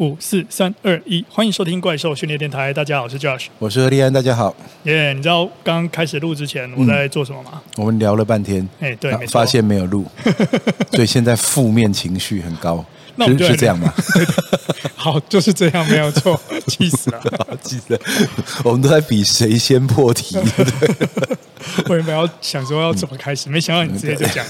五四三二一，欢迎收听怪兽训练电台。大家好，我是 Josh，我是何立安。大家好。耶，yeah, 你知道刚开始录之前我在做什么吗？嗯、我们聊了半天，哎，对，发现没有录，所以现在负面情绪很高。那我们是这样吗？好，就是这样，没有错。气死了，气死了！我们都在比谁先破题。我原本要想说要怎么开始，没想到你直接就讲。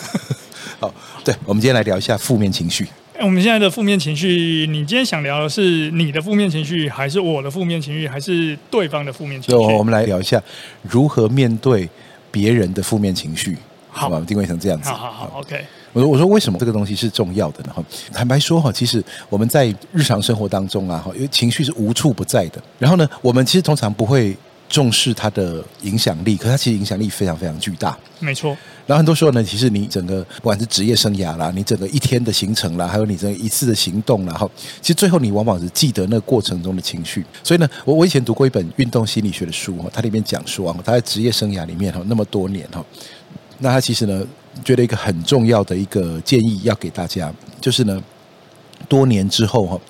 好，对，我们今天来聊一下负面情绪。我们现在的负面情绪，你今天想聊的是你的负面情绪，还是我的负面情绪，还是对方的负面情绪？我们来聊一下如何面对别人的负面情绪。好，我们定位成这样子。好好好，OK。我说，我说，为什么这个东西是重要的呢？哈，坦白说哈，其实我们在日常生活当中啊，哈，因为情绪是无处不在的。然后呢，我们其实通常不会重视它的影响力，可它其实影响力非常非常巨大。没错。然后很多时候呢，其实你整个不管是职业生涯啦，你整个一天的行程啦，还有你这一次的行动啦，哈，其实最后你往往是记得那个过程中的情绪。所以呢，我我以前读过一本运动心理学的书哈，它里面讲说啊，他在职业生涯里面哈那么多年哈，那他其实呢。觉得一个很重要的一个建议要给大家，就是呢，多年之后哈，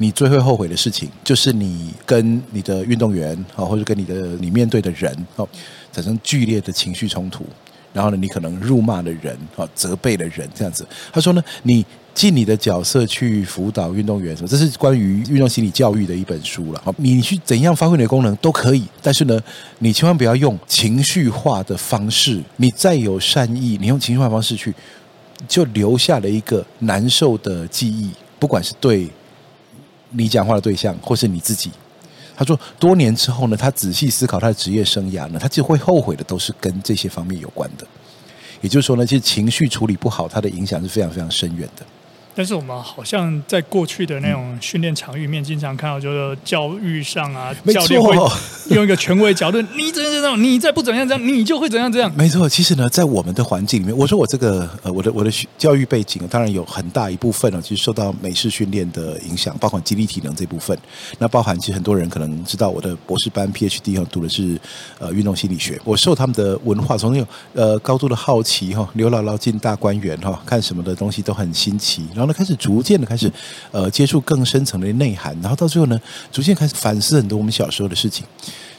你最会后悔的事情，就是你跟你的运动员啊，或者跟你的你面对的人哦，产生剧烈的情绪冲突，然后呢，你可能辱骂的人啊，责备的人这样子。他说呢，你。尽你的角色去辅导运动员什么，这是关于运动心理教育的一本书了。好，你去怎样发挥你的功能都可以，但是呢，你千万不要用情绪化的方式。你再有善意，你用情绪化方式去，就留下了一个难受的记忆。不管是对你讲话的对象，或是你自己。他说，多年之后呢，他仔细思考他的职业生涯呢，他就会后悔的都是跟这些方面有关的。也就是说呢，其实情绪处理不好，它的影响是非常非常深远的。但是我们好像在过去的那种训练场域里面，经常看到就是教育上啊，教练会 用一个权威角度，你怎样怎样，你再不怎样这样，你就会怎样怎样。没错，其实呢，在我们的环境里面，我说我这个呃，我的我的教育背景，当然有很大一部分呢，其实受到美式训练的影响，包括肌力体能这部分。那包含其实很多人可能知道，我的博士班 PhD 哈，读的是呃运动心理学。我受他们的文化，从那种呃高度的好奇哈，刘姥姥进大观园哈，看什么的东西都很新奇。然后呢，开始逐渐的开始，呃，接触更深层的内涵，然后到最后呢，逐渐开始反思很多我们小时候的事情。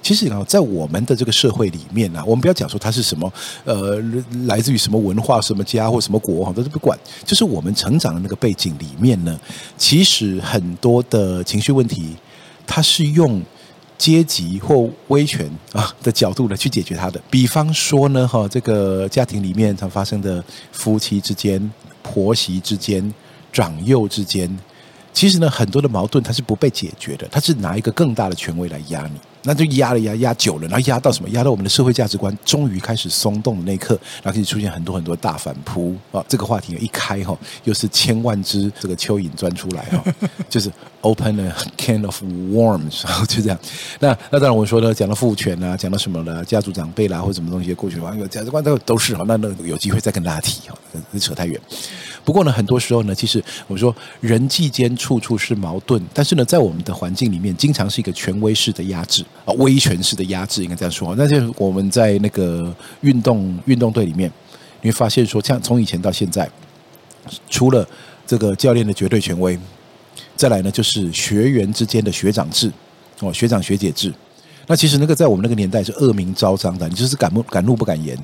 其实啊，在我们的这个社会里面啊，我们不要讲说它是什么，呃，来自于什么文化、什么家或什么国哈，都是不管。就是我们成长的那个背景里面呢，其实很多的情绪问题，它是用阶级或威权啊的角度来去解决它的。比方说呢，哈，这个家庭里面常发生的夫妻之间。婆媳之间、长幼之间，其实呢，很多的矛盾它是不被解决的，它是拿一个更大的权威来压你。那就压了压压久了，然后压到什么？压到我们的社会价值观终于开始松动的那一刻，然后开始出现很多很多大反扑啊！这个话题一开哈，又是千万只这个蚯蚓钻出来哈，就是 open a can of worms，然后就这样。那那当然我说呢，讲到父权啊，讲到什么的家族长辈啦，或者什么东西过去的话，价值观都都是哈。那那有机会再跟大家提哈，扯太远。不过呢，很多时候呢，其实我说人际间处处是矛盾，但是呢，在我们的环境里面，经常是一个权威式的压制。啊，威权式的压制应该这样说。那就我们在那个运动运动队里面，你会发现说，像从以前到现在，除了这个教练的绝对权威，再来呢就是学员之间的学长制，哦，学长学姐制。那其实那个在我们那个年代是恶名昭彰的，你就是敢不敢怒不敢言。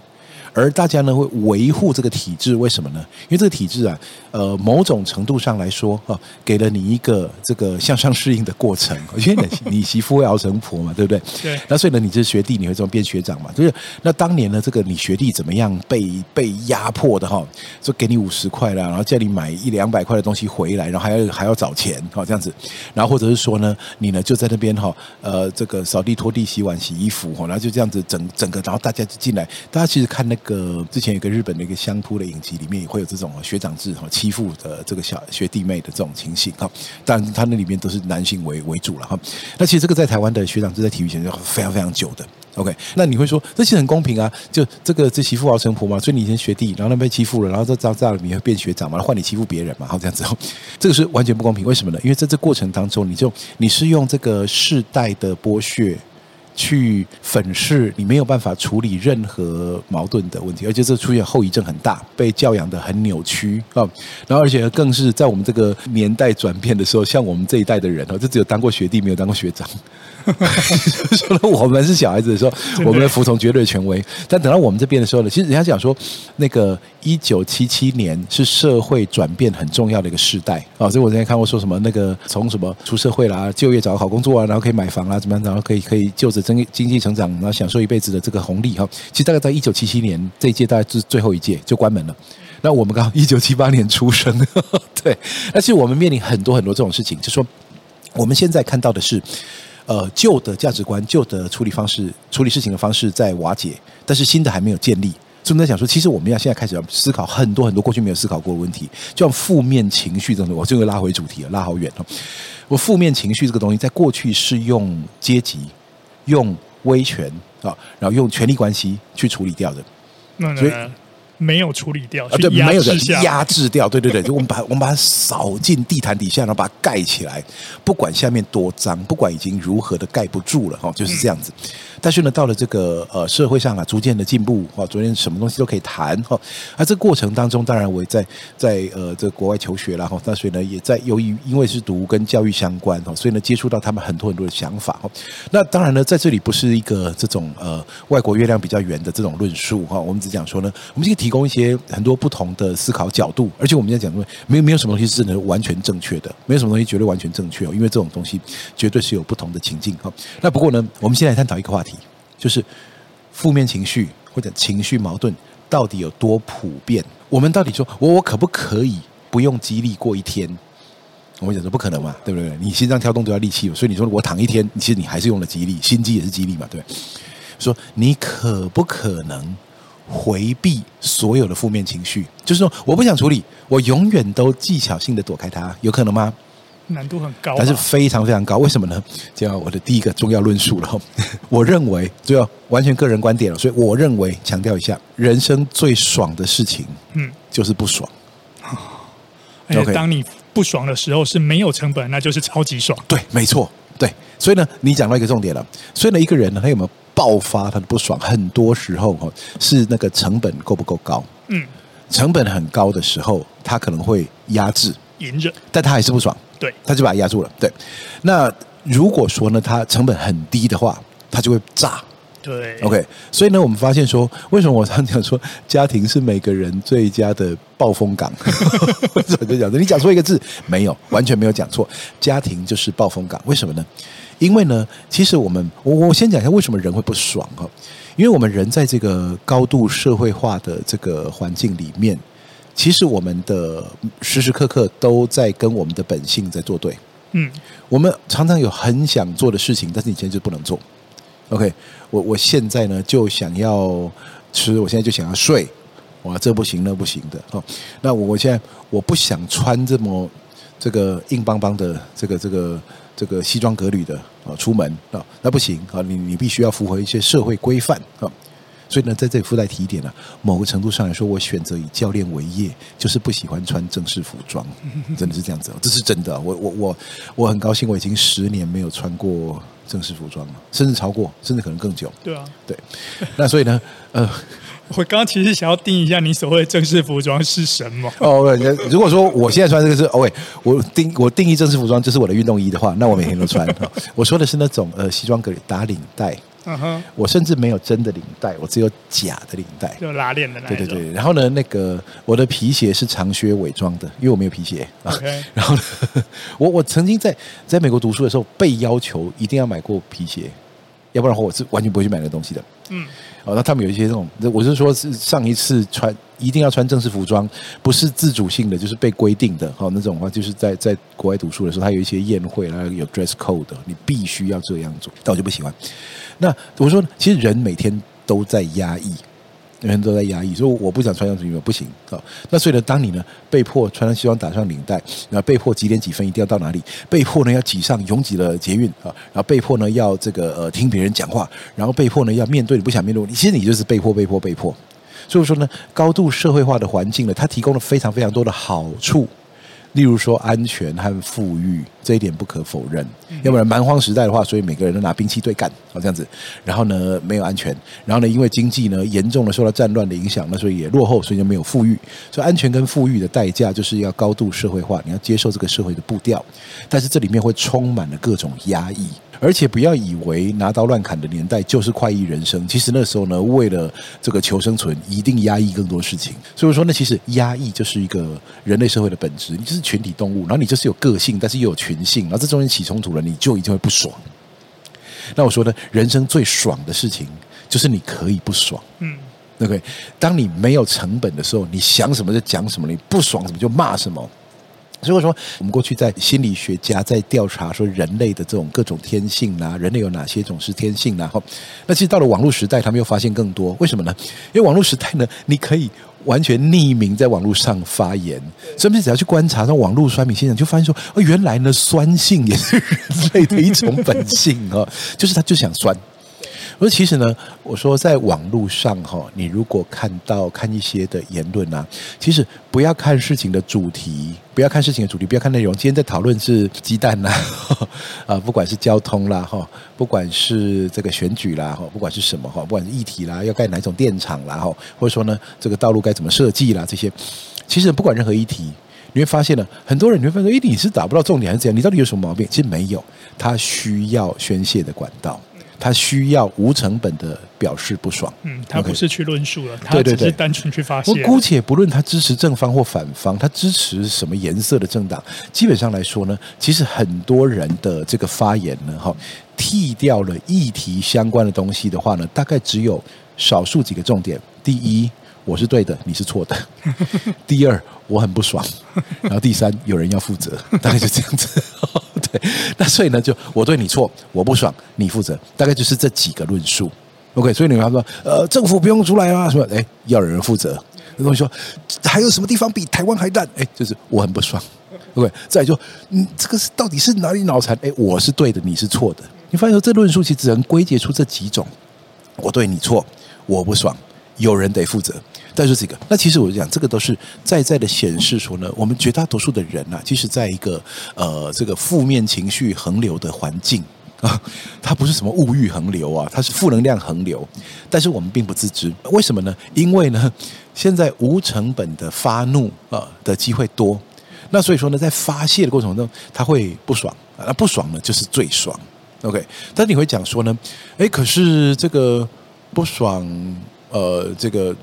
而大家呢会维护这个体制，为什么呢？因为这个体制啊，呃，某种程度上来说，哈，给了你一个这个向上适应的过程。因为你你媳妇会熬成婆嘛，对不对？对。那所以呢，你这学弟，你会怎么变学长嘛？就是那当年呢，这个你学弟怎么样被被压迫的哈？就给你五十块啦，然后叫你买一两百块的东西回来，然后还要还要找钱，哈，这样子。然后或者是说呢，你呢就在那边哈，呃，这个扫地、拖地、洗碗、洗衣服，哈，然后就这样子整整个，然后大家就进来，大家其实看那个。个之前有个日本的一个相扑的影集，里面也会有这种学长制，欺负的这个小学弟妹的这种情形哈。但他那里面都是男性为为主了哈。那其实这个在台湾的学长制在体育圈就非常非常久的。OK，那你会说这其实很公平啊？就这个这媳妇熬成婆嘛，所以你以前学弟，然后那被欺负了，然后这这这样你会变学长嘛？换你欺负别人嘛？好这样子，这个是完全不公平。为什么呢？因为在这过程当中，你就你是用这个世代的剥削。去粉饰你没有办法处理任何矛盾的问题，而且这出现后遗症很大，被教养的很扭曲啊。然后而且更是在我们这个年代转变的时候，像我们这一代的人哦，就只有当过学弟，没有当过学长。说我们是小孩子的时候，我们的服从绝对权威。但等到我们这边的时候呢，其实人家讲说，那个一九七七年是社会转变很重要的一个时代啊。所以我之前看过说什么，那个从什么出社会啦、就业找个好工作啊，然后可以买房啊，怎么样，然后可以可以就着经经济成长，然后享受一辈子的这个红利哈。其实大概在一九七七年这一届，大概是最后一届就关门了。那我们刚好一九七八年出生，对，而且我们面临很多很多这种事情，就说我们现在看到的是。呃，旧的价值观、旧的处理方式、处理事情的方式在瓦解，但是新的还没有建立。所以我们在想说，其实我们要现在开始要思考很多很多过去没有思考过的问题，就像负面情绪这种，我就会拉回主题了，拉好远了。我负面情绪这个东西，在过去是用阶级、用威权啊，然后用权力关系去处理掉的，所以。没有处理掉，啊，对，没有的压制掉，对对对，就 我们把我们把它扫进地毯底下，然后把它盖起来，不管下面多脏，不管已经如何的盖不住了哈，就是这样子。但是呢，到了这个呃社会上啊，逐渐的进步啊，逐渐什么东西都可以谈哈。而这过程当中，当然我也在在呃这国外求学了哈，那所以呢，也在由于因为是读跟教育相关哈，所以呢接触到他们很多很多的想法哈。那当然呢，在这里不是一个这种呃外国月亮比较圆的这种论述哈，我们只讲说呢，我们这个提供一些很多不同的思考角度，而且我们在讲说，没有没有什么东西是能完全正确的，没有什么东西绝对完全正确哦，因为这种东西绝对是有不同的情境哈。那不过呢，我们先来探讨一个话题，就是负面情绪或者情绪矛盾到底有多普遍？我们到底说我我可不可以不用激励过一天？我们讲说不可能嘛，对不对？你心脏跳动都要力气，所以你说我躺一天，其实你还是用了激励，心机也是激励嘛，对。说你可不可能？回避所有的负面情绪，就是说我不想处理，我永远都技巧性的躲开它，有可能吗？难度很高，但是非常非常高。为什么呢？就要我的第一个重要论述了。我认为，就要完全个人观点了。所以我认为，强调一下，人生最爽的事情，嗯，就是不爽。而且当你不爽的时候是没有成本，那就是超级爽。对，没错，对。所以呢，你讲到一个重点了。所以呢，一个人呢，他有没有？爆发他的不爽，很多时候哈是那个成本够不够高？嗯，成本很高的时候，他可能会压制、隐忍，但他还是不爽，对，他就把它压住了。对，那如果说呢，他成本很低的话，他就会炸。对，OK，所以呢，我们发现说，为什么我常讲说，家庭是每个人最佳的暴风港？为什么就？你讲错一个字，没有，完全没有讲错，家庭就是暴风港。为什么呢？因为呢，其实我们我我先讲一下为什么人会不爽哈，因为我们人在这个高度社会化的这个环境里面，其实我们的时时刻刻都在跟我们的本性在作对。嗯，我们常常有很想做的事情，但是你现在就不能做。OK，我我现在呢就想要吃，我现在就想要睡，哇，这不行那不行的哦。那我我现在我不想穿这么这个硬邦邦的这个这个。这个西装革履的啊，出门啊，那不行啊！你你必须要符合一些社会规范啊。所以呢，在这里附带提一点呢，某个程度上来说，我选择以教练为业，就是不喜欢穿正式服装，真的是这样子，这是真的。我我我我很高兴，我已经十年没有穿过正式服装了，甚至超过，甚至可能更久。对啊，对。那所以呢，呃。我刚刚其实想要定一下你所谓的正式服装是什么？哦，如果说我现在穿这个是，OK，我定我定义正式服装就是我的运动衣的话，那我每天都穿。我说的是那种呃西装革履打领带，嗯哼，我甚至没有真的领带，我只有假的领带，就拉链的那对对对。然后呢，那个我的皮鞋是长靴伪装的，因为我没有皮鞋。OK，然后呢，我我曾经在在美国读书的时候被要求一定要买过皮鞋，要不然的话我是完全不会去买那个东西的。嗯。哦，那他们有一些这种，我是说，是上一次穿一定要穿正式服装，不是自主性的，就是被规定的。好，那种话就是在在国外读书的时候，他有一些宴会，然后有 dress code，你必须要这样做，但我就不喜欢。那我说，其实人每天都在压抑。人都在压抑，所以我不想穿上西装，不行啊。那所以呢，当你呢被迫穿上西装，打上领带，然后被迫几点几分一定要到哪里，被迫呢要挤上拥挤的捷运啊，然后被迫呢要这个呃听别人讲话，然后被迫呢要面对你不想面对，你其实你就是被迫被迫被迫。所以说呢，高度社会化的环境呢，它提供了非常非常多的好处，例如说安全和富裕这一点不可否认，要不然蛮荒时代的话，所以每个人都拿兵器对干，好这样子。然后呢，没有安全，然后呢，因为经济呢严重的受到战乱的影响，那所以也落后，所以就没有富裕。所以安全跟富裕的代价就是要高度社会化，你要接受这个社会的步调，但是这里面会充满了各种压抑。而且不要以为拿刀乱砍的年代就是快意人生，其实那时候呢，为了这个求生存，一定压抑更多事情。所以说呢，其实压抑就是一个人类社会的本质。你就是群体动物，然后你就是有个性，但是又有群性，然后这中间起冲突了，你就一定会不爽。那我说呢，人生最爽的事情就是你可以不爽，嗯，对不对？当你没有成本的时候，你想什么就讲什么，你不爽什么就骂什么。所以说，我们过去在心理学家在调查说人类的这种各种天性啊，人类有哪些种是天性啊？哈，那其实到了网络时代，他们又发现更多。为什么呢？因为网络时代呢，你可以完全匿名在网络上发言，甚至只要去观察那网络酸民现象，就发现说，哦，原来呢，酸性也是人类的一种本性啊，就是他就想酸。我说，其实呢，我说在网络上哈，你如果看到看一些的言论啊，其实不要看事情的主题，不要看事情的主题，不要看内容。今天在讨论是鸡蛋呐，啊，不管是交通啦哈，不管是这个选举啦哈，不管是什么哈，不管是议题啦，要盖哪种电厂啦哈，或者说呢，这个道路该怎么设计啦，这些，其实不管任何议题，你会发现呢，很多人你会发现，哎，你是打不到重点还是怎样？你到底有什么毛病？其实没有，他需要宣泄的管道。他需要无成本的表示不爽，嗯，他不是去论述了，他只是单纯去发泄。我姑且不论他支持正方或反方，他支持什么颜色的政党，基本上来说呢，其实很多人的这个发言呢，哈，剃掉了议题相关的东西的话呢，大概只有少数几个重点。第一，我是对的，你是错的；第二，我很不爽；然后第三，有人要负责，大概就这样子。对，那所以呢，就我对你错，我不爽，你负责，大概就是这几个论述。OK，所以你们说，呃，政府不用出来啊，什么？哎，要有人负责。那东西说，还有什么地方比台湾还烂？哎，就是我很不爽。OK，再来就，嗯，这个是到底是哪里脑残？哎，我是对的，你是错的。你发现说，这论述其实只能归结出这几种：我对你错，我不爽，有人得负责。再说这个，那其实我就讲，这个都是在在的显示说呢，我们绝大多数的人呐、啊，其实在一个呃这个负面情绪横流的环境 啊，它不是什么物欲横流啊，它是负能量横流，但是我们并不自知，为什么呢？因为呢，现在无成本的发怒啊的机会多，那所以说呢，在发泄的过程中，他会不爽，那不爽呢就是最爽，OK，但你会讲说呢，哎，可是这个不爽，呃，这个。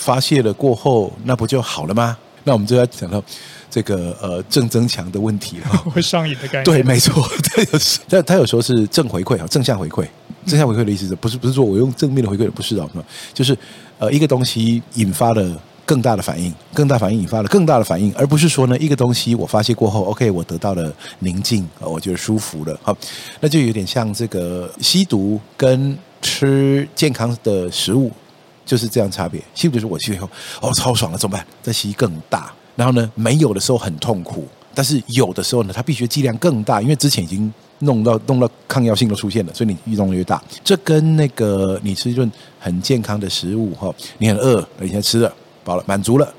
发泄了过后，那不就好了吗？那我们就要讲到这个呃正增强的问题了。会上瘾的概念。对，没错，他有时他他有时候是正回馈啊，正向回馈。正向回馈的意思是不是不是说我用正面的回馈的，不是的，就是呃一个东西引发了更大的反应，更大反应引发了更大的反应，而不是说呢一个东西我发泄过后，OK，我得到了宁静，我觉得舒服了。好，那就有点像这个吸毒跟吃健康的食物。就是这样差别，吸不就是我吸了以后，哦，超爽了，怎么办？再吸更大，然后呢，没有的时候很痛苦，但是有的时候呢，它必须剂量更大，因为之前已经弄到弄到抗药性都出现了，所以你越弄越大。这跟那个你吃一顿很健康的食物哈，你很饿，你现在吃了饱了，满足了，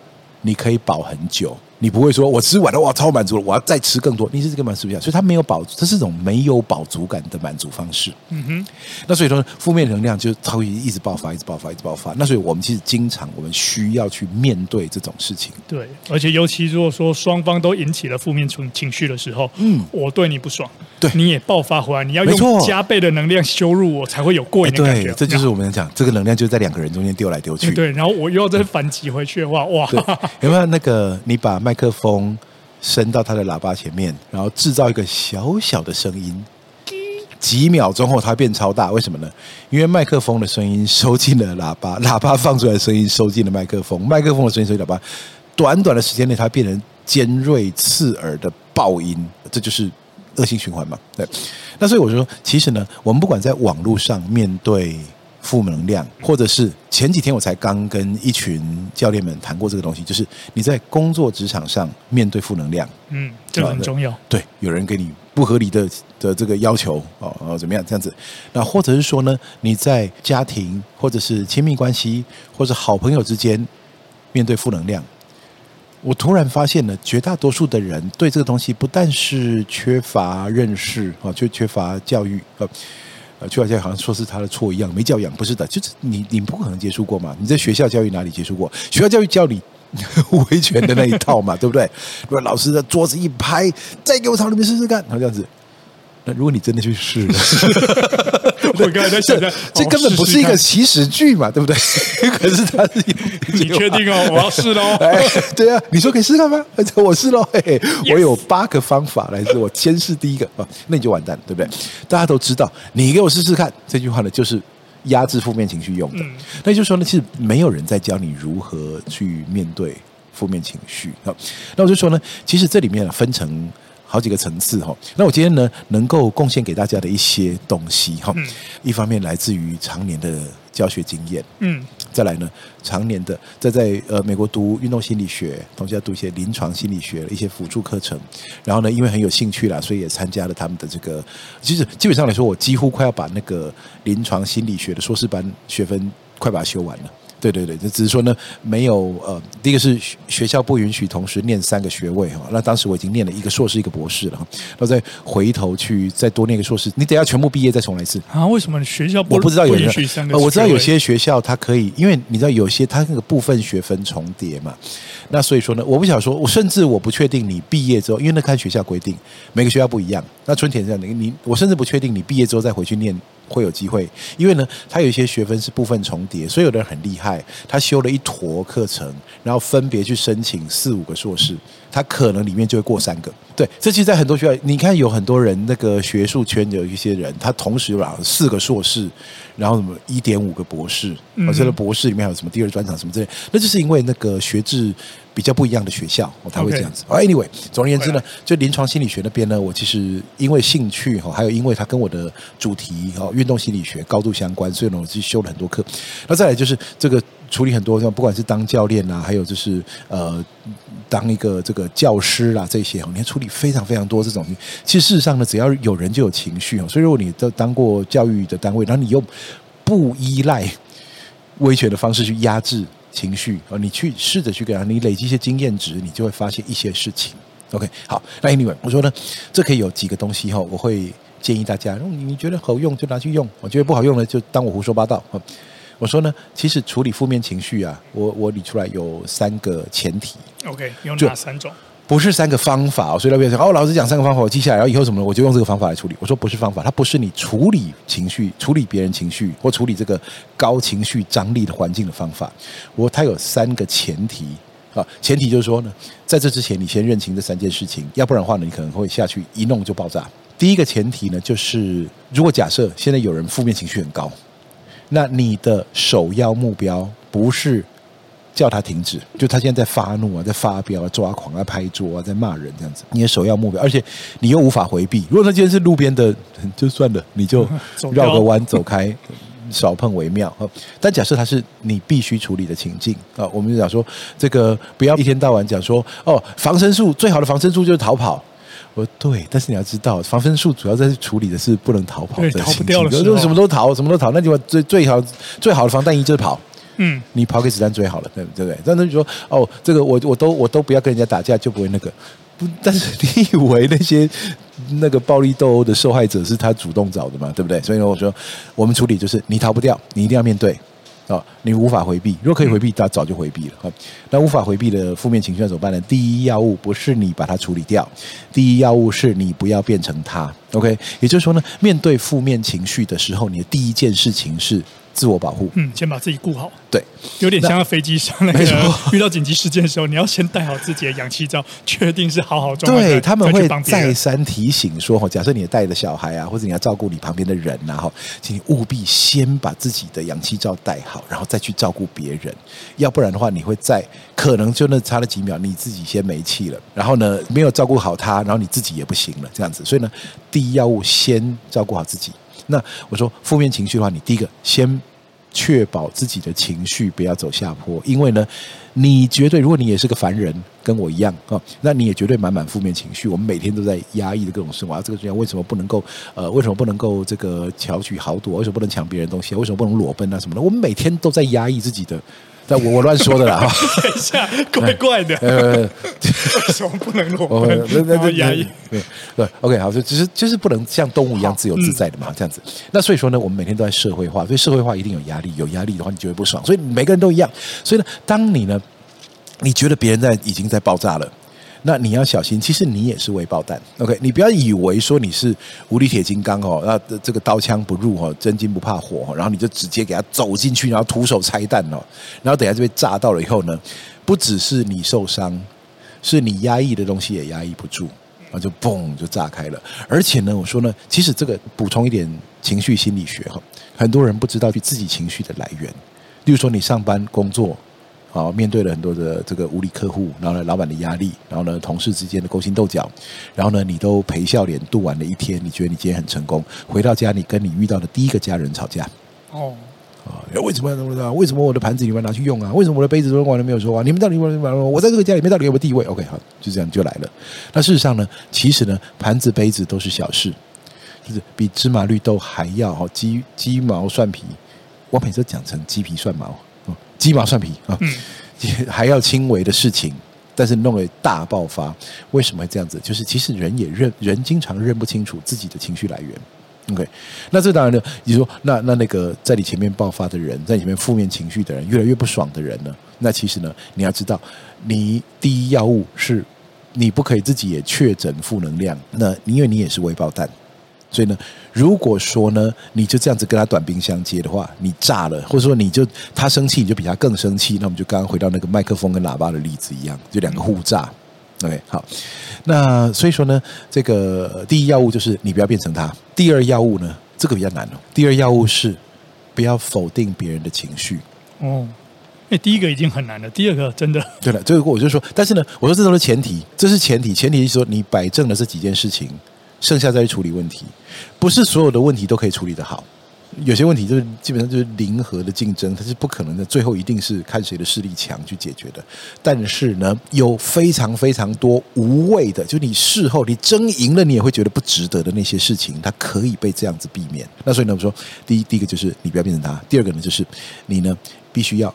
你可以饱很久。你不会说，我吃完了，哇，超满足了，我要再吃更多。你是这个满足不了，所以它没有饱，这是一种没有饱足感的满足方式。嗯哼。那所以说，负面能量就它会一直爆发，一直爆发，一直爆发。那所以我们其实经常我们需要去面对这种事情。对，而且尤其如果说双方都引起了负面情情绪的时候，嗯，我对你不爽，对，你也爆发回来，你要用加倍的能量羞辱我，才会有过瘾的感觉。对，这就是我们讲这个能量就是在两个人中间丢来丢去。对，然后我又要再反击回去的话，哇，有没有那个你把麦克风？伸到他的喇叭前面，然后制造一个小小的声音，几秒钟后它变超大。为什么呢？因为麦克风的声音收进了喇叭，喇叭放出来的声音收进了麦克风，麦克风的声音收进喇叭。短短的时间内，它变成尖锐刺耳的爆音，这就是恶性循环嘛？对。那所以我说，其实呢，我们不管在网络上面对。负能量，或者是前几天我才刚跟一群教练们谈过这个东西，就是你在工作职场上面对负能量，嗯，这个很重要。对，有人给你不合理的的这个要求哦，哦，怎么样这样子？那或者是说呢，你在家庭或者是亲密关系或者好朋友之间面对负能量，我突然发现了，绝大多数的人对这个东西不但是缺乏认识啊，就缺乏教育呃，呃，缺乏教育好像说是他的错一样，没教养，不是的，就是你你不可能接触过嘛？你在学校教育哪里接触过？学校教育教你维权的那一套嘛，对不对？如果老师的桌子一拍，再给我朝里面试试看，然后这样子。那如果你真的去试了，我刚才在想，这根本不是一个起始句嘛，对不对？可是他是，你确定哦？我要试喽！哎，对啊，你说可以试看吗？我试喽！嘿，我有八个方法来自，我先试第一个啊，那你就完蛋，对不对？大家都知道，你给我试试看这句话呢，就是压制负面情绪用的。那就是说呢，其实没有人在教你如何去面对负面情绪啊。那我就说呢，其实这里面分成。好几个层次哈，那我今天呢，能够贡献给大家的一些东西哈，一方面来自于常年的教学经验，嗯，再来呢，常年的在在呃美国读运动心理学，同时要读一些临床心理学的一些辅助课程，然后呢，因为很有兴趣啦，所以也参加了他们的这个，其实基本上来说，我几乎快要把那个临床心理学的硕士班学分快把它修完了。对对对，就只是说呢，没有呃，第一个是学校不允许同时念三个学位哈，那当时我已经念了一个硕士一个博士了，然后再回头去再多念一个硕士，你等下全部毕业再重来一次啊？为什么学校不我不知道有允许三个？我知道有些学校它可以，因为你知道有些它那个部分学分重叠嘛，那所以说呢，我不想说，我甚至我不确定你毕业之后，因为那看学校规定，每个学校不一样。那春田这样的，你我甚至不确定你毕业之后再回去念。会有机会，因为呢，他有一些学分是部分重叠，所以有的人很厉害，他修了一坨课程，然后分别去申请四五个硕士，他可能里面就会过三个。对，这其实，在很多学校，你看有很多人，那个学术圈有一些人，他同时有四个硕士，然后什么一点五个博士，而且的博士里面还有什么第二专长什么之类，那就是因为那个学制。比较不一样的学校，我才会这样子。Anyway，总而言之呢，就临床心理学那边呢，我其实因为兴趣哈，还有因为它跟我的主题哈运动心理学高度相关，所以呢，我去修了很多课。那再来就是这个处理很多像不管是当教练啊，还有就是呃当一个这个教师啦这些哈，你要处理非常非常多这种。其实事实上呢，只要有人就有情绪哦。所以如果你都当过教育的单位，然后你又不依赖威权的方式去压制。情绪啊，你去试着去给他，你累积一些经验值，你就会发现一些事情。OK，好，那 Anyway，我说呢，这可以有几个东西哈，我会建议大家，你你觉得好用就拿去用，我觉得不好用呢，就当我胡说八道。我说呢，其实处理负面情绪啊，我我理出来有三个前提。OK，有哪三种？不是三个方法，所以那边说哦，老师讲三个方法，我记下来，然后以后什么，我就用这个方法来处理。我说不是方法，它不是你处理情绪、处理别人情绪或处理这个高情绪张力的环境的方法。我它有三个前提啊，前提就是说呢，在这之前你先认清这三件事情，要不然的话呢，你可能会下去一弄就爆炸。第一个前提呢，就是如果假设现在有人负面情绪很高，那你的首要目标不是。叫他停止，就他现在在发怒啊，在发飙啊，抓狂啊，拍桌啊，在骂人这样子。你的首要目标，而且你又无法回避。如果他今天是路边的，就算了，你就 绕个弯走开，少碰为妙。但假设他是你必须处理的情境啊，我们就讲说，这个不要一天到晚讲说哦，防身术最好的防身术就是逃跑。我说对，但是你要知道，防身术主要在处理的是不能逃跑的情境，逃不掉的时候，什么都逃，什么都逃，那就最最好最好的防弹衣就是跑。嗯，你跑给子弹追好了，对不对？但是你说哦，这个我我都我都不要跟人家打架，就不会那个。不，但是你以为那些那个暴力斗殴的受害者是他主动找的嘛？对不对？所以呢，我说我们处理就是你逃不掉，你一定要面对你无法回避。如果可以回避，他早就回避了。好，那无法回避的负面情绪要怎么办呢？第一要务不是你把它处理掉，第一要务是你不要变成他。OK，也就是说呢，面对负面情绪的时候，你的第一件事情是。自我保护，嗯，先把自己顾好。对，有点像飞机上那个遇到紧急事件的时候，你要先戴好自己的氧气罩，确定是好好状态。对，他们会再三提醒说：哈，假设你带着小孩啊，或者你要照顾你旁边的人啊，哈，请你务必先把自己的氧气罩戴好，然后再去照顾别人。要不然的话，你会在可能就那差了几秒，你自己先没气了。然后呢，没有照顾好他，然后你自己也不行了，这样子。所以呢，第一要务先照顾好自己。那我说负面情绪的话，你第一个先确保自己的情绪不要走下坡，因为呢，你绝对如果你也是个凡人，跟我一样啊，那你也绝对满满负面情绪。我们每天都在压抑的各种生活，啊、这个世界为什么不能够呃，为什么不能够这个巧取豪夺？为什么不能抢别人东西？为什么不能裸奔啊什么的？我们每天都在压抑自己的但我我乱说的啦哈。等一下，怪怪的。呃，为 什么不能裸奔？那那压抑。对对，OK，好，就只是就是不能像动物一样自由自在的嘛，这样子。那所以说呢，我们每天都在社会化，所以社会化一定有压力，有压力的话你就会不爽。所以每个人都一样。所以呢，当你呢，你觉得别人在已经在爆炸了。那你要小心，其实你也是未爆弹。OK，你不要以为说你是无敌铁金刚哦，那这个刀枪不入哦，真金不怕火，然后你就直接给他走进去，然后徒手拆弹哦，然后等下就被炸到了以后呢，不只是你受伤，是你压抑的东西也压抑不住，然后就嘣就炸开了。而且呢，我说呢，其实这个补充一点情绪心理学哈，很多人不知道自己情绪的来源，例如说你上班工作。啊，面对了很多的这个无理客户，然后呢，老板的压力，然后呢，同事之间的勾心斗角，然后呢，你都陪笑脸度完了一天，你觉得你今天很成功，回到家，你跟你遇到的第一个家人吵架。哦，啊，为什么要这么做？为什么我的盘子你们拿去用啊？为什么我的杯子都用完了没有说啊？你们到底我我在这个家里面到底有没有地位？OK，好，就这样就来了。那事实上呢，其实呢，盘子杯子都是小事，就是比芝麻绿豆还要哈鸡鸡毛蒜皮，我每次讲成鸡皮蒜毛。鸡毛蒜皮啊，还要轻微的事情，但是弄了大爆发，为什么会这样子？就是其实人也认人经常认不清楚自己的情绪来源。OK，那这当然呢，你说那那那个在你前面爆发的人，在你前面负面情绪的人，越来越不爽的人呢？那其实呢，你要知道，你第一要务是，你不可以自己也确诊负能量。那因为你也是微爆弹。所以呢，如果说呢，你就这样子跟他短兵相接的话，你炸了，或者说你就他生气，你就比他更生气，那我们就刚刚回到那个麦克风跟喇叭的例子一样，就两个互炸。OK，好，那所以说呢，这个第一要务就是你不要变成他。第二要务呢，这个比较难哦。第二要务是不要否定别人的情绪。哦，那第一个已经很难了，第二个真的。对了，这个我就说，但是呢，我说这都是前提，这是前提，前提是说你摆正了这几件事情。剩下再去处理问题，不是所有的问题都可以处理得好。有些问题就是基本上就是零和的竞争，它是不可能的，最后一定是看谁的势力强去解决的。但是呢，有非常非常多无谓的，就你事后你争赢了，你也会觉得不值得的那些事情，它可以被这样子避免。那所以呢，我说第一第一个就是你不要变成他，第二个呢就是你呢必须要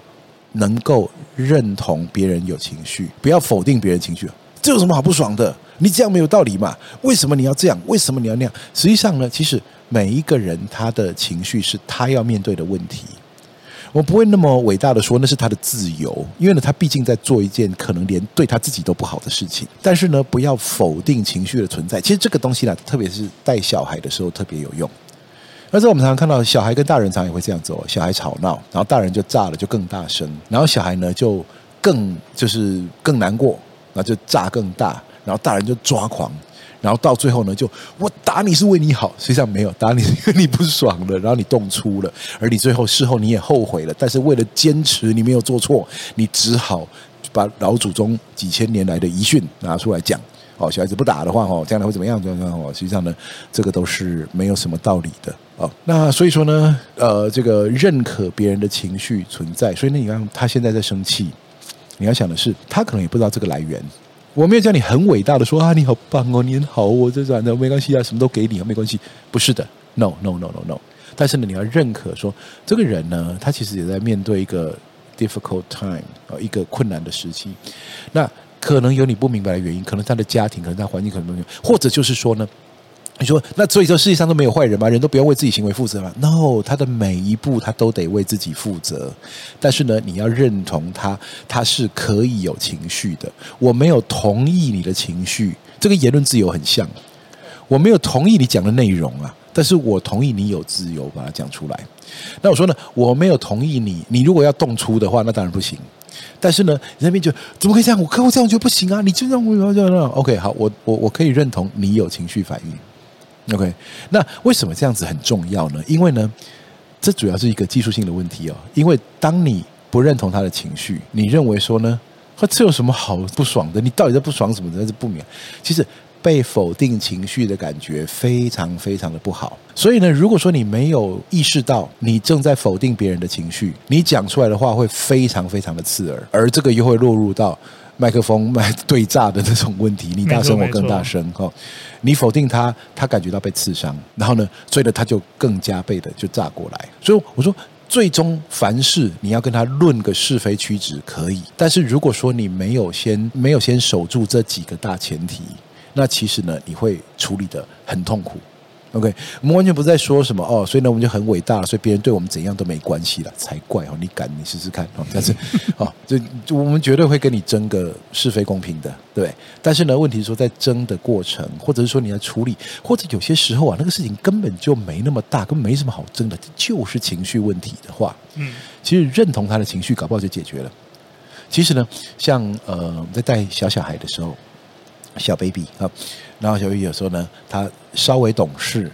能够认同别人有情绪，不要否定别人情绪。这有什么好不爽的？你这样没有道理嘛？为什么你要这样？为什么你要那样？实际上呢，其实每一个人他的情绪是他要面对的问题。我不会那么伟大的说那是他的自由，因为呢，他毕竟在做一件可能连对他自己都不好的事情。但是呢，不要否定情绪的存在。其实这个东西呢，特别是带小孩的时候特别有用。而且我们常常看到小孩跟大人常也会这样做：小孩吵闹，然后大人就炸了，就更大声，然后小孩呢就更就是更难过。那就炸更大，然后大人就抓狂，然后到最后呢，就我打你是为你好，实际上没有打你是因为你不爽了，然后你动粗了，而你最后事后你也后悔了，但是为了坚持你没有做错，你只好把老祖宗几千年来的遗训拿出来讲。哦，小孩子不打的话，哦，将来会怎么样？怎么样？哦，实际上呢，这个都是没有什么道理的。哦，那所以说呢，呃，这个认可别人的情绪存在，所以呢，你看他现在在生气。你要想的是，他可能也不知道这个来源。我没有叫你很伟大的说啊，你好棒哦，你很好，我这这的没关系啊，什么都给你啊，没关系。不是的，no no no no no。但是呢，你要认可说，这个人呢，他其实也在面对一个 difficult time 啊，一个困难的时期。那可能有你不明白的原因，可能他的家庭，可能他环境，可能没有，或者就是说呢。你说，那所以说世界上都没有坏人吗？人都不要为自己行为负责吗？No，他的每一步他都得为自己负责。但是呢，你要认同他，他是可以有情绪的。我没有同意你的情绪，这个言论自由很像。我没有同意你讲的内容啊，但是我同意你有自由把它讲出来。那我说呢，我没有同意你，你如果要动粗的话，那当然不行。但是呢，你那边就怎么可以这样？我客户这样就不行啊！你就这样，我这样，OK，好，我我我可以认同你有情绪反应。OK，那为什么这样子很重要呢？因为呢，这主要是一个技术性的问题哦。因为当你不认同他的情绪，你认为说呢，这有什么好不爽的？你到底在不爽什么的？这是不明。其实被否定情绪的感觉非常非常的不好。所以呢，如果说你没有意识到你正在否定别人的情绪，你讲出来的话会非常非常的刺耳，而这个又会落入到。麦克风麦对炸的那种问题，你大声我更大声哈，你否定他，他感觉到被刺伤，然后呢，所以呢，他就更加倍的就炸过来。所以我说，最终凡事你要跟他论个是非曲直可以，但是如果说你没有先没有先守住这几个大前提，那其实呢，你会处理得很痛苦。OK，我们完全不在说什么哦，所以呢，我们就很伟大，所以别人对我们怎样都没关系了，才怪哦！你敢，你试试看哦，但是 哦，就就我们绝对会跟你争个是非公平的，对。但是呢，问题是说在争的过程，或者是说你要处理，或者有些时候啊，那个事情根本就没那么大，根本没什么好争的，就是情绪问题的话，嗯，其实认同他的情绪，搞不好就解决了。其实呢，像呃，在带小小孩的时候。小 baby 啊，然后小 baby 有时候呢，他稍微懂事，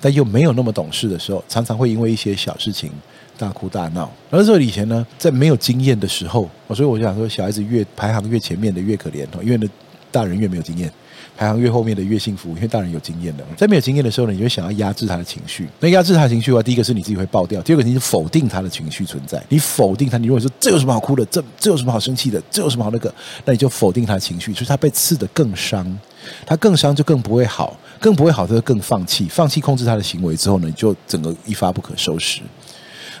但又没有那么懂事的时候，常常会因为一些小事情大哭大闹。而这以前呢，在没有经验的时候，所以我就想说，小孩子越排行越前面的越可怜哦，因为呢，大人越没有经验。排行越后面的越幸福，因为大人有经验的。在没有经验的时候呢，你会想要压制他的情绪。那压制他的情绪的话，第一个是你自己会爆掉，第二个你是否定他的情绪存在。你否定他，你如果说这有什么好哭的，这这有什么好生气的，这有什么好那个，那你就否定他的情绪，所以他被刺得更伤，他更伤就更不会好，更不会好，他就更放弃，放弃控制他的行为之后呢，你就整个一发不可收拾。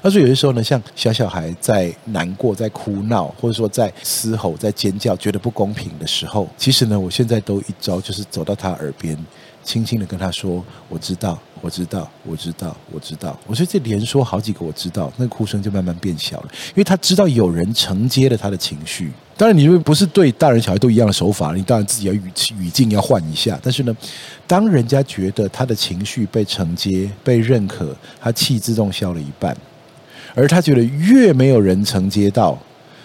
他说：“有些时候呢，像小小孩在难过、在哭闹，或者说在嘶吼、在尖叫，觉得不公平的时候，其实呢，我现在都一招，就是走到他耳边，轻轻的跟他说：‘我知道，我知道，我知道，我知道。’我说这连说好几个‘我知道’，那个哭声就慢慢变小了，因为他知道。有人承接了他的情绪。当然，你不是对大人小孩都一样的手法，你当然自己要语语境要换一下。但是呢，当人家觉得他的情绪被承接、被认可，他气自动消了一半。”而他觉得越没有人承接到，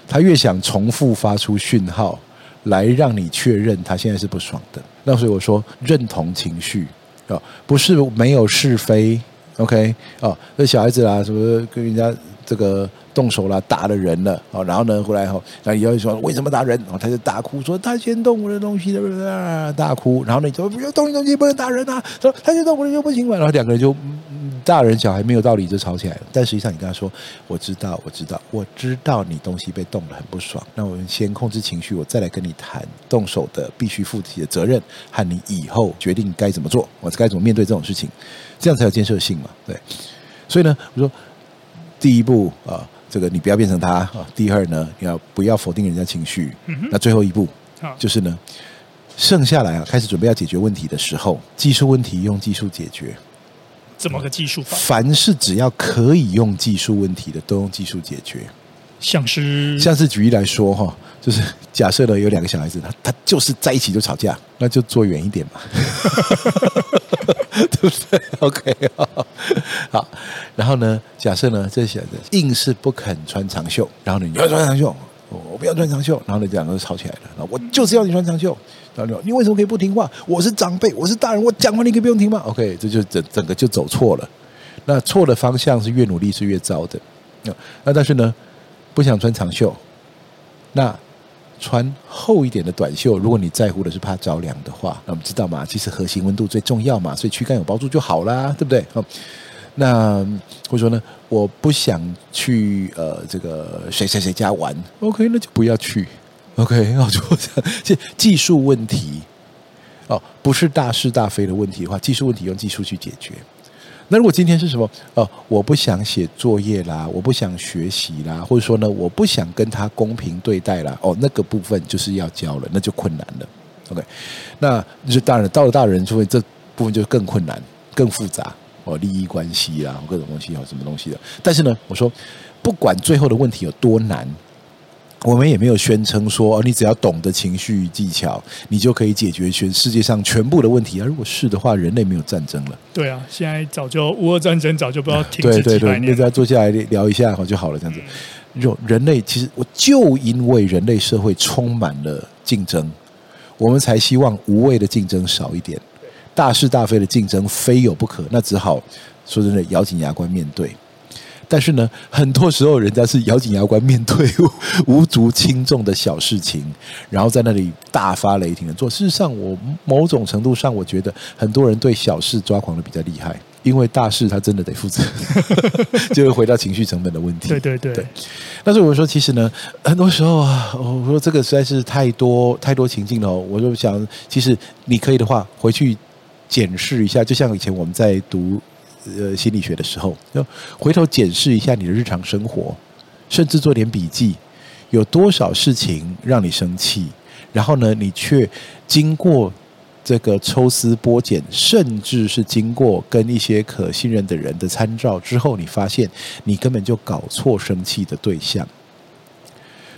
他越想重复发出讯号来让你确认他现在是不爽的。那所以我说认同情绪啊，不是没有是非，OK 啊，那小孩子啦，什么跟人家这个动手了，打了人了，哦，然后呢回来后，然后以后说为什么打人？然后他就大哭说他先动我的东西的，大哭。然后呢你说不要动你东西，不能打人啊，说他先动我的就不行了。然后两个人就。大人小孩没有道理就吵起来了，但实际上你跟他说：“我知道，我知道，我知道你东西被动了很不爽。那我们先控制情绪，我再来跟你谈动手的必须负起的责任和你以后决定该怎么做，我该怎么面对这种事情，这样才有建设性嘛？对。所以呢，我说第一步啊，这个你不要变成他啊。第二呢，你要不要否定人家情绪？那最后一步就是呢，剩下来啊，开始准备要解决问题的时候，技术问题用技术解决。”怎么个技术法？凡是只要可以用技术问题的，都用技术解决。像是像是举例来说哈，就是假设呢有两个小孩子，他他就是在一起就吵架，那就坐远一点嘛，对不对？OK，好。然后呢，假设呢这小孩子硬是不肯穿长袖，然后呢你要穿长袖，我不要穿长袖，然后呢这两个就吵起来了。我就是要你穿长袖。然后你为什么可以不听话？我是长辈，我是大人，我讲话你可以不用听吗？OK，这就整整个就走错了。那错的方向是越努力是越糟的。那但是呢，不想穿长袖，那穿厚一点的短袖。如果你在乎的是怕着凉的话，那我们知道嘛，其实核心温度最重要嘛，所以躯干有包住就好啦，对不对？那或者说呢，我不想去呃这个谁谁谁家玩，OK，那就不要去。OK，然后 就这技术问题哦，不是大是大非的问题的话，技术问题用技术去解决。那如果今天是什么？哦，我不想写作业啦，我不想学习啦，或者说呢，我不想跟他公平对待啦。哦，那个部分就是要教了，那就困难了。OK，那就当然到了大人，就会这部分就更困难、更复杂哦，利益关系啊，各种东西啊，什么东西的。但是呢，我说不管最后的问题有多难。我们也没有宣称说，你只要懂得情绪技巧，你就可以解决全世界上全部的问题啊！如果是的话，人类没有战争了。对啊，现在早就乌俄战争早就不知道停止几百年。对对对，大家坐下来聊一下好就好了，这样子。人人类其实我就因为人类社会充满了竞争，我们才希望无谓的竞争少一点，大是大非的竞争非有不可，那只好说真的咬紧牙关面对。但是呢，很多时候人家是咬紧牙关面对无足轻重的小事情，然后在那里大发雷霆的做。事实上，我某种程度上，我觉得很多人对小事抓狂的比较厉害，因为大事他真的得负责，就会回到情绪成本的问题。对对对。但是我说，其实呢，很多时候啊，我说这个实在是太多太多情境了。我就想，其实你可以的话，回去检视一下，就像以前我们在读。呃心理学的时候，要回头检视一下你的日常生活，甚至做点笔记，有多少事情让你生气，然后呢，你却经过这个抽丝剥茧，甚至是经过跟一些可信任的人的参照之后，你发现你根本就搞错生气的对象。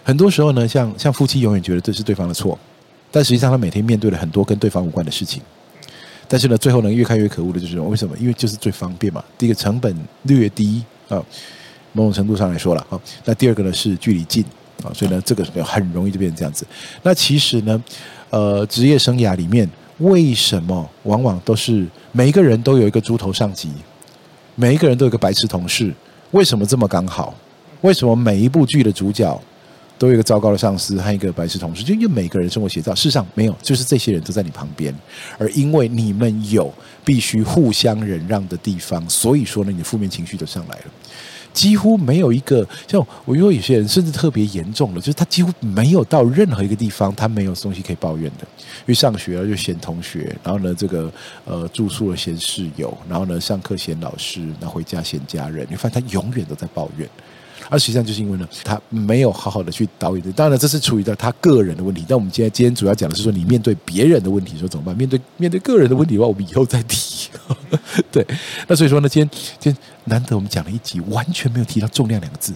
很多时候呢，像像夫妻永远觉得这是对方的错，但实际上他每天面对了很多跟对方无关的事情。但是呢，最后呢，越看越可恶的就是为什么？因为就是最方便嘛。第一个成本略低啊，某种程度上来说了啊。那第二个呢是距离近啊，所以呢，这个很容易就变成这样子。那其实呢，呃，职业生涯里面为什么往往都是每一个人都有一个猪头上级，每一个人都有一个白痴同事？为什么这么刚好？为什么每一部剧的主角？都有一个糟糕的上司和一个白痴同事，就因为每个人生活写照。事实上没有，就是这些人都在你旁边，而因为你们有必须互相忍让的地方，所以说呢，你的负面情绪就上来了。几乎没有一个像我，因为有些人甚至特别严重的，就是他几乎没有到任何一个地方，他没有东西可以抱怨的。因为上学了就嫌同学，然后呢，这个呃住宿了嫌室友，然后呢上课嫌老师，然后回家嫌家人。你发现他永远都在抱怨。而实际上就是因为呢，他没有好好的去导演。当然，这是处于在他个人的问题。但我们今天今天主要讲的是说，你面对别人的问题，说怎么办？面对面对个人的问题的话，我们以后再提。对，那所以说呢，今天今天难得我们讲了一集，完全没有提到重量两个字。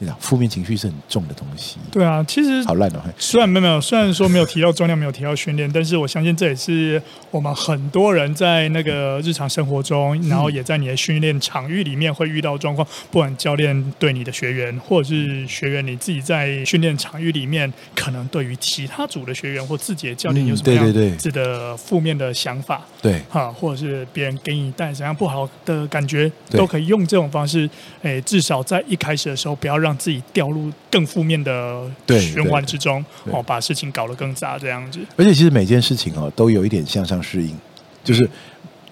对。负面情绪是很重的东西。对啊，其实好烂哦。虽然没有没有，虽然说没有提到重量，没有提到训练，但是我相信这也是我们很多人在那个日常生活中，然后也在你的训练场域里面会遇到状况。不管教练对你的学员，或者是学员你自己在训练场域里面，可能对于其他组的学员或自己的教练有什么样子的负面的想法？对，哈，或者是别人给你带什么样不好的感觉，都可以用这种方式。诶，至少在一开始的时候，不要让。让自己掉入更负面的循环之中，哦，把事情搞得更杂这样子。而且其实每件事情哦，都有一点向上适应，就是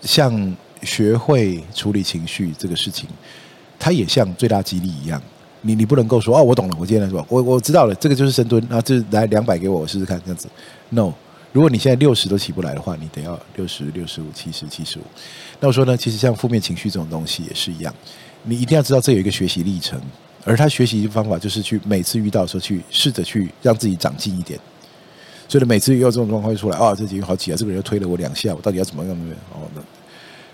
像学会处理情绪这个事情，它也像最大激励一样。你你不能够说哦，我懂了，我今天来说，我我知道了，这个就是深蹲，然后就来两百给我，我试试看这样子。No，如果你现在六十都起不来的话，你得要六十六十五、七十、七十五。那我说呢，其实像负面情绪这种东西也是一样，你一定要知道这有一个学习历程。而他学习的方法就是去每次遇到的时候去试着去让自己长进一点，所以呢，每次遇到这种状况会出来啊，这几个好挤啊，这个人又推了我两下，我到底要怎么样？哦，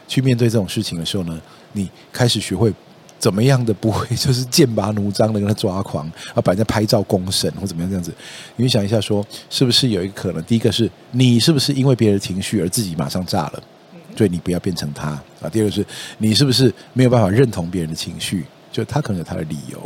去面对这种事情的时候呢，你开始学会怎么样的不会就是剑拔弩张的跟他抓狂啊，把人家拍照公审或怎么样这样子？你想一下说，是不是有一个可能？第一个是你是不是因为别人的情绪而自己马上炸了？所以你不要变成他啊。第二个是你是不是没有办法认同别人的情绪？就他可能有他的理由，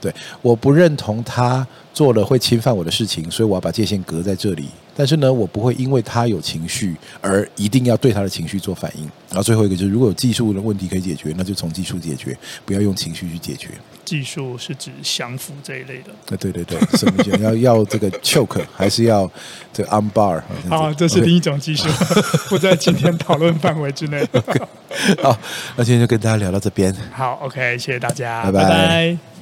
对，我不认同他做了会侵犯我的事情，所以我要把界限隔在这里。但是呢，我不会因为他有情绪而一定要对他的情绪做反应。然后最后一个就是，如果有技术的问题可以解决，那就从技术解决，不要用情绪去解决。技术是指降服这一类的。啊，对对对，什么叫要 要这个 choke，还是要这个 unbar？啊，这是另一种技术. 不在今天讨论范围之内。Okay. 好，那今天就跟大家聊到这边。好，OK，谢谢大家，拜拜。拜拜。